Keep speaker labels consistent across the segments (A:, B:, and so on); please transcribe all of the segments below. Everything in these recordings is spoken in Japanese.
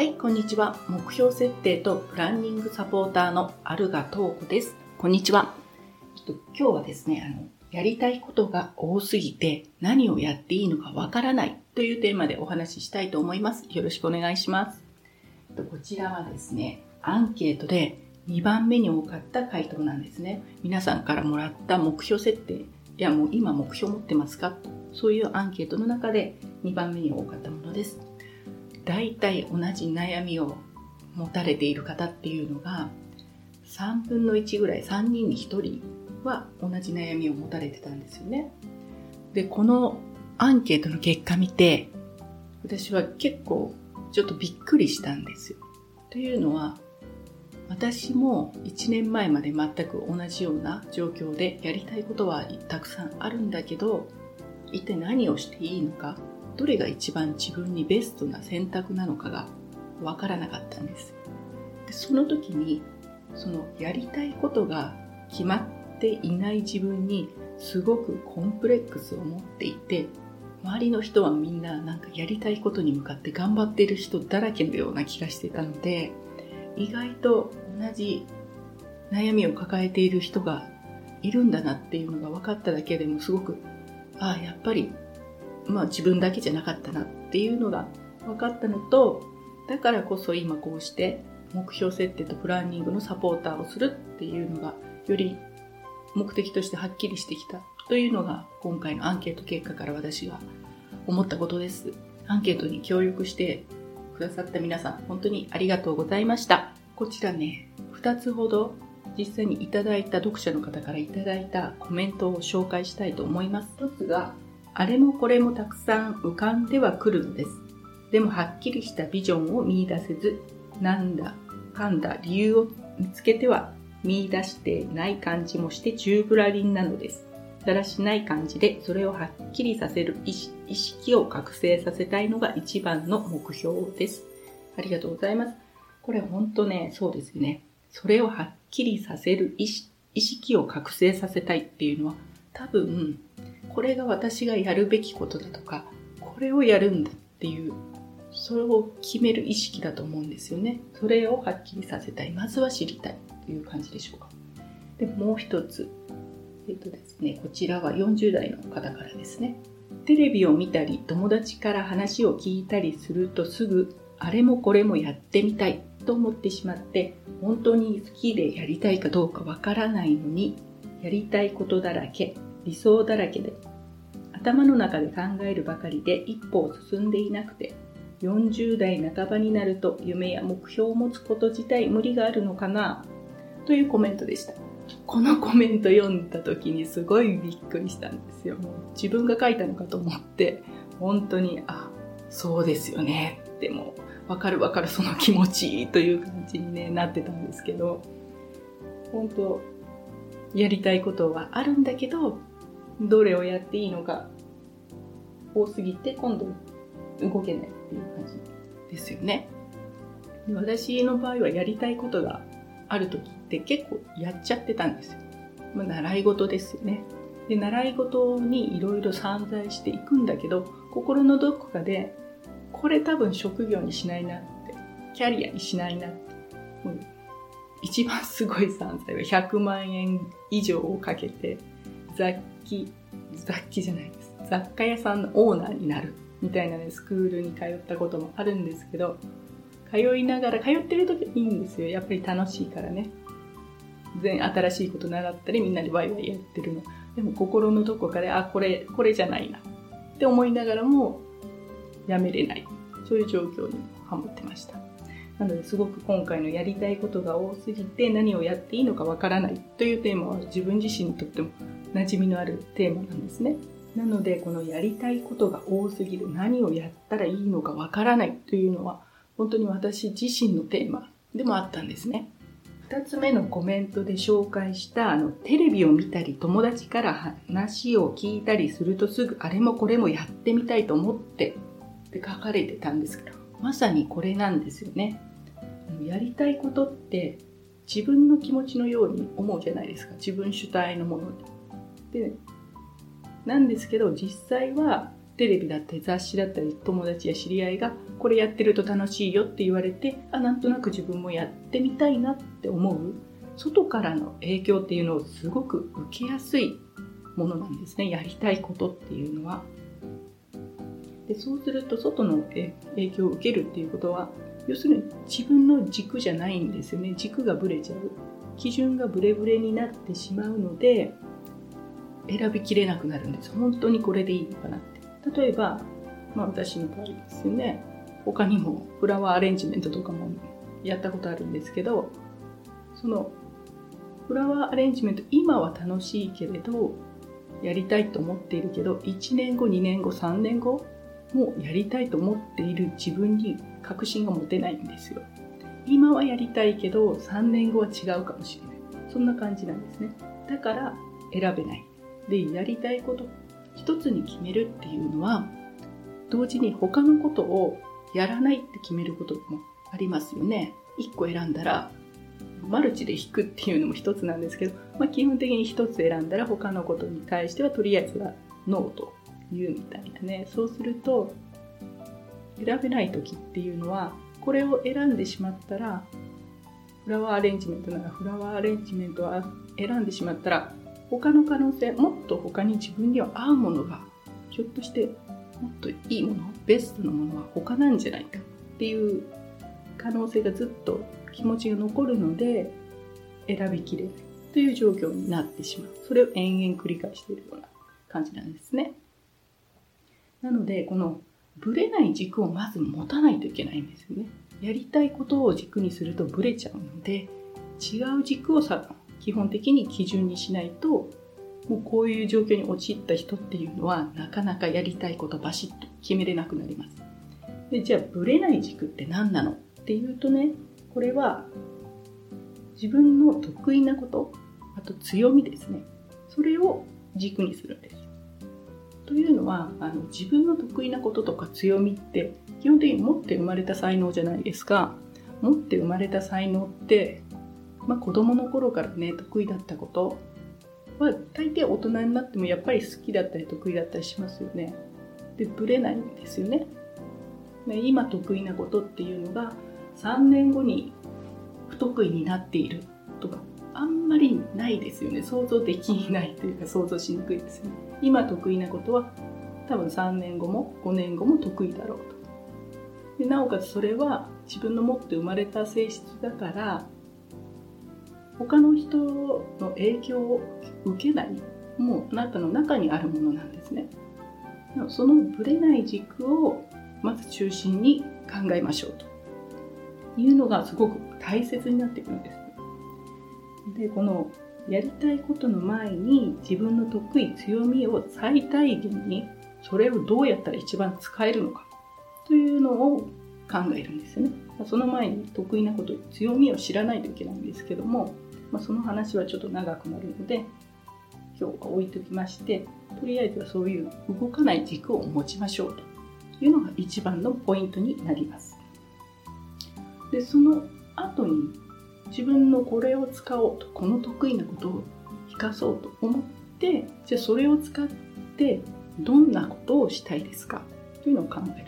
A: はい、こんにちは。目標設定とプランニングサポーターのアルガトーコです。こんにちは。ちょっと今日はですね、あの、やりたいことが多すぎて何をやっていいのかわからないというテーマでお話ししたいと思います。よろしくお願いします。こちらはですね、アンケートで2番目に多かった回答なんですね。皆さんからもらった目標設定、いやもう今目標持ってますか？そういうアンケートの中で2番目に多かったものです。大体同じ悩みを持たれている方っていうのが3分の1ぐらい3人に1人は同じ悩みを持たれてたんですよね。で、このアンケートの結果見て私は結構ちょっとびっくりしたんですよ。というのは私も1年前まで全く同じような状況でやりたいことはたくさんあるんだけど一体何をしていいのかどれが一番自分にベストな選択なのかがわからなかったんです。でその時にそのやりたいことが決まっていない自分にすごくコンプレックスを持っていて周りの人はみんななんかやりたいことに向かって頑張っている人だらけのような気がしてたので意外と同じ悩みを抱えている人がいるんだなっていうのが分かっただけでもすごくああやっぱりまあ、自分だけじゃなかったなっていうのが分かったのとだからこそ今こうして目標設定とプランニングのサポーターをするっていうのがより目的としてはっきりしてきたというのが今回のアンケート結果から私が思ったことです。アンケートに協力してくださった皆さん本当にありがとうございました。こちらね2つほど実際にいただいた読者の方からいただいたコメントを紹介したいと思います。一つがあれもこれもたくさん浮かんではくるのです。でもはっきりしたビジョンを見出せず、なんだかんだ理由を見つけては見出してない感じもして宙ぶらりんなのです。だらしない感じでそれをはっきりさせる意識を覚醒させたいのが一番の目標です。ありがとうございます。これほんとね、そうですね。それをはっきりさせる意識を覚醒させたいっていうのは多分これが私がやるべきことだとかこれをやるんだっていうそれを決める意識だと思うんですよね。それをはっきりさせたい。まずは知りたいという感じでしょうか。でもう一つ。えっとですねこちらは40代の方からですね。テレビを見たり友達から話を聞いたりするとすぐあれもこれもやってみたいと思ってしまって本当に好きでやりたいかどうかわからないのにやりたいことだらけ理想だらけで頭の中で考えるばかりで一歩を進んでいなくて40代半ばになると夢や目標を持つこと自体無理があるのかなというコメントでした。このコメント読んだ時にすごいびっくりしたんですよ。もう自分が書いたのかと思って本当にあそうですよねでもわかるわかるその気持ちという感じに、ね、なってたんですけど本当やりたいことはあるんだけどどれをやっていいのか多すぎて今度動けないっていう感じですよね。で私の場合はやりたいことがある時って結構やっちゃってたんですよ。まあ、習い事ですよね。で習い事にいろいろ散在していくんだけど心のどこかでこれ多分職業にしないなってキャリアにしないなってもう一番すごい散財は100万円以上をかけて雑記、雑記じゃないです。雑貨屋さんのオーナーになるみたいなね、スクールに通ったこともあるんですけど、通いながら、通ってる時いいんですよ。やっぱり楽しいからね。全新しいこと習ったり、みんなでワイワイやってるの。でも心のどこかで、あ、これ、これじゃないなって思いながらも、やめれない。そういう状況にハマってました。なのですごく今回のやりたいことが多すぎて何をやっていいのかわからないというテーマは自分自身にとっても馴染みのあるテーマなんですね。なのでこのやりたいことが多すぎる何をやったらいいのかわからないというのは本当に私自身のテーマでもあったんですね。2つ目のコメントで紹介したあのテレビを見たり友達から話を聞いたりするとすぐあれもこれもやってみたいと思ってって書かれてたんですけどまさにこれなんですよね。やりたいことって自分の気持ちのように思うじゃないですか自分主体のものでなんですけど実際はテレビだったり雑誌だったり友達や知り合いがこれやってると楽しいよって言われてあなんとなく自分もやってみたいなって思う外からの影響っていうのをすごく受けやすいものなんですねやりたいことっていうのは。でそうすると外の影響を受けるっていうことは要するに自分の軸じゃないんですよね軸がぶれちゃう基準がブレブレになってしまうので選びきれなくなるんです本当にこれでいいのかなって例えば、まあ、私の場合ですね他にもフラワーアレンジメントとかもやったことあるんですけどそのフラワーアレンジメント今は楽しいけれどやりたいと思っているけど1年後2年後3年後もうやりたいと思っている自分に確信が持てないんですよ。今はやりたいけど3年後は違うかもしれない。そんな感じなんですね。だから選べない。で、やりたいこと一つに決めるっていうのは同時に他のことをやらないって決めることもありますよね。1個選んだらマルチで引くっていうのも一つなんですけど、まあ、基本的に一つ選んだら他のことに対してはとりあえずはノーと言うみたいなねそうすると選べない時っていうのはこれを選んでしまったらフラワーアレンジメントならフラワーアレンジメントを選んでしまったら他の可能性もっと他に自分には合うものがひょっとしてもっといいものベストのものは他なんじゃないかっていう可能性がずっと気持ちが残るので選びきれないという状況になってしまうそれを延々繰り返しているような感じなんですね。なのでこのブレない軸をまず持たないといけないんですよね。やりたいことを軸にするとブレちゃうので違う軸をさ基本的に基準にしないともうこういう状況に陥った人っていうのはなかなかやりたいことバシッと決めれなくなります。でじゃあブレない軸って何なのっていうとねこれは自分の得意なことあと強みですねそれを軸にするんです。というのはあの自分の得意なこととか強みって基本的に持って生まれた才能じゃないですか持って生まれた才能って、まあ、子供の頃からね得意だったことは大抵大人になってもやっぱり好きだったり得意だったりしますよね。でブレないんですよね。今得意なことっていうのが3年後に不得意になっているとかあんまりないですよね。想像できないというか想像しにくいですよね。今得意なことは多分3年後も5年後も得意だろうと。でなおかつそれは自分の持って生まれた性質だから他の人の影響を受けないもうあなたの中にあるものなんですねそのぶれない軸をまず中心に考えましょうというのがすごく大切になってくるんですでこのやりたいことの前に自分の得意強みを最大限にそれをどうやったら一番使えるのかというのを考えるんですよね。その前に得意なこと強みを知らないといけないんですけども、まあ、その話はちょっと長くなるので今日は置いときましてとりあえずはそういう動かない軸を持ちましょうというのが一番のポイントになります。でその後に自分のこれを使おうとこの得意なことを生かそうと思ってじゃあそれを使ってどんなことをしたいですか？というのを考える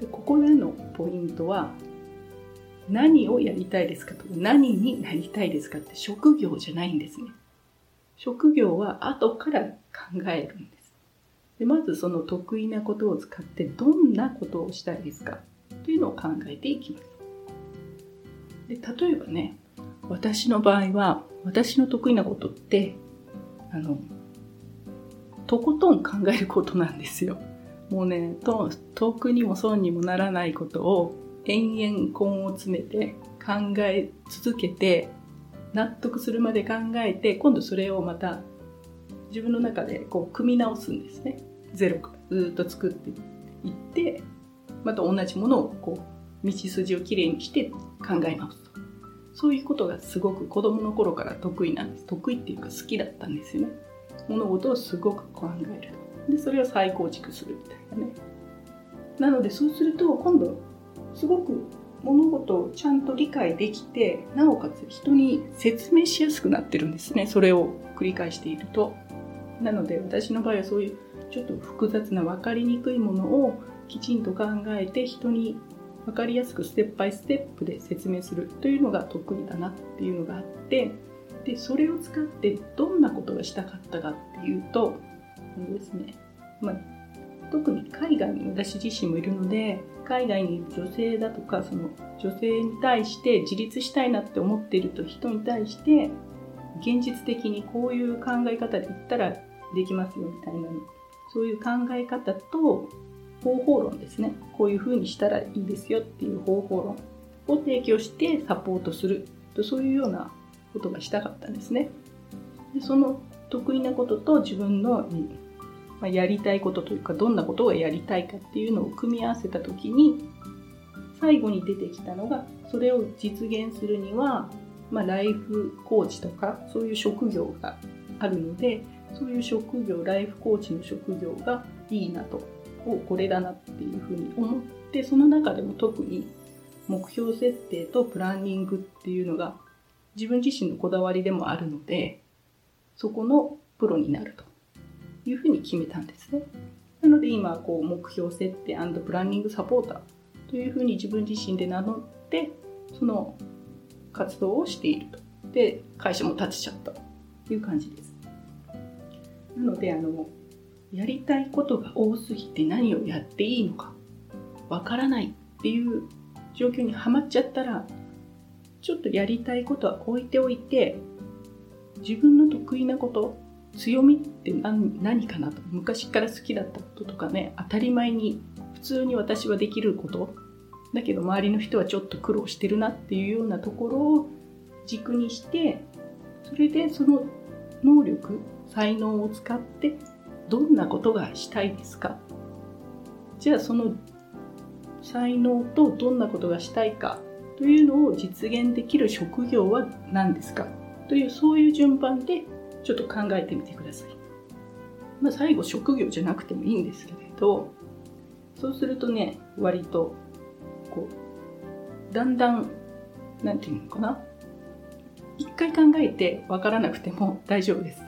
A: でここでのポイントは何をやりたいですかと。か何になりたいですかって職業じゃないんですね。職業は後から考えるんです。でまずその得意なことを使ってどんなことをしたいですか。というのを考えていきます。で例えばね私の場合は私の得意なことってあのとことん考えることなんですよ。もうねと遠くにも損にもならないことを延々根を詰めて考え続けて納得するまで考えて今度それをまた自分の中でこう組み直すんですね。ゼロからずっと作っていってまた同じものをこう道筋をきれいにして考え直すと。そういうことがすごく子供の頃から得意なんです。得意っていうか好きだったんですよね。物事をすごく考える。でそれを再構築するみたいなね。なのでそうすると今度すごく物事をちゃんと理解できてなおかつ人に説明しやすくなってるんですね。それを繰り返していると。なので私の場合はそういうちょっと複雑な分かりにくいものをきちんと考えて人に分かりやすくステップバイステップで説明するというのが得意だなっていうのがあってでそれを使ってどんなことがしたかったかっていうとですね、まあ、特に海外に私自身もいるので海外にいる女性だとかその女性に対して自立したいなって思っていると人に対して現実的にこういう考え方で言ったらできますよみたいなそういう考え方と方法論ですね。こういうふうにしたらいいですよっていう方法論を提供してサポートするとそういうようなことがしたかったんですね。でその得意なことと自分のまあ、やりたいことというかどんなことをやりたいかっていうのを組み合わせた時に最後に出てきたのがそれを実現するには、まあ、ライフコーチとかそういう職業があるのでそういう職業ライフコーチの職業がいいなとおこれだなっていうふうに思ってその中でも特に目標設定とプランニングっていうのが自分自身のこだわりでもあるのでそこのプロになると。いうふうに決めたんですね。なので今こう目標設定プランニングサポーターというふうに自分自身で名乗ってその活動をしていると。で会社も立ちちゃったという感じです。なのであのやりたいことが多すぎて何をやっていいのかわからないっていう状況にはまっちゃったらちょっとやりたいことは置いておいて自分の得意なこと強みって何かなと。昔から好きだったこととかね当たり前に普通に私はできること。だけど周りの人はちょっと苦労してるなっていうようなところを軸にしてそれでその能力才能を使ってどんなことがしたいですか？じゃあその才能とどんなことがしたいかというのを実現できる職業は何ですか？というそういう順番でちょっと考えてみてください。まあ、最後職業じゃなくてもいいんですけれどそうするとね割とこうだんだん何て言うのかな一回考えて分からなくても大丈夫です。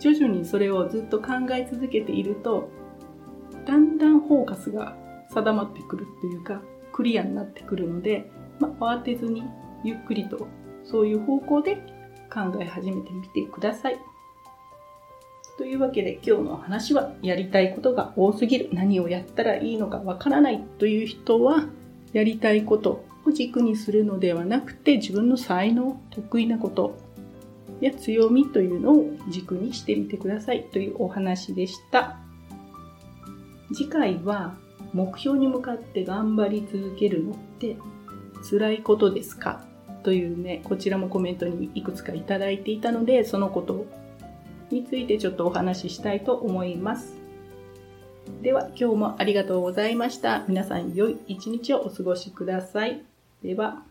A: 徐々にそれをずっと考え続けているとだんだんフォーカスが定まってくるっていうかクリアになってくるので、まあ、慌てずにゆっくりとそういう方向で考え始めてみてください。というわけで今日の話はやりたいことが多すぎる。何をやったらいいのかわからないという人はやりたいことを軸にするのではなくて自分の才能得意なことや強みというのを軸にしてみてください。というお話でした。次回は目標に向かって頑張り続けるのって辛いことですか？というねこちらもコメントにいくつかいただいていたのでそのことをについてちょっとお話ししたいと思います。では今日もありがとうございました。皆さん良い一日をお過ごしください。では。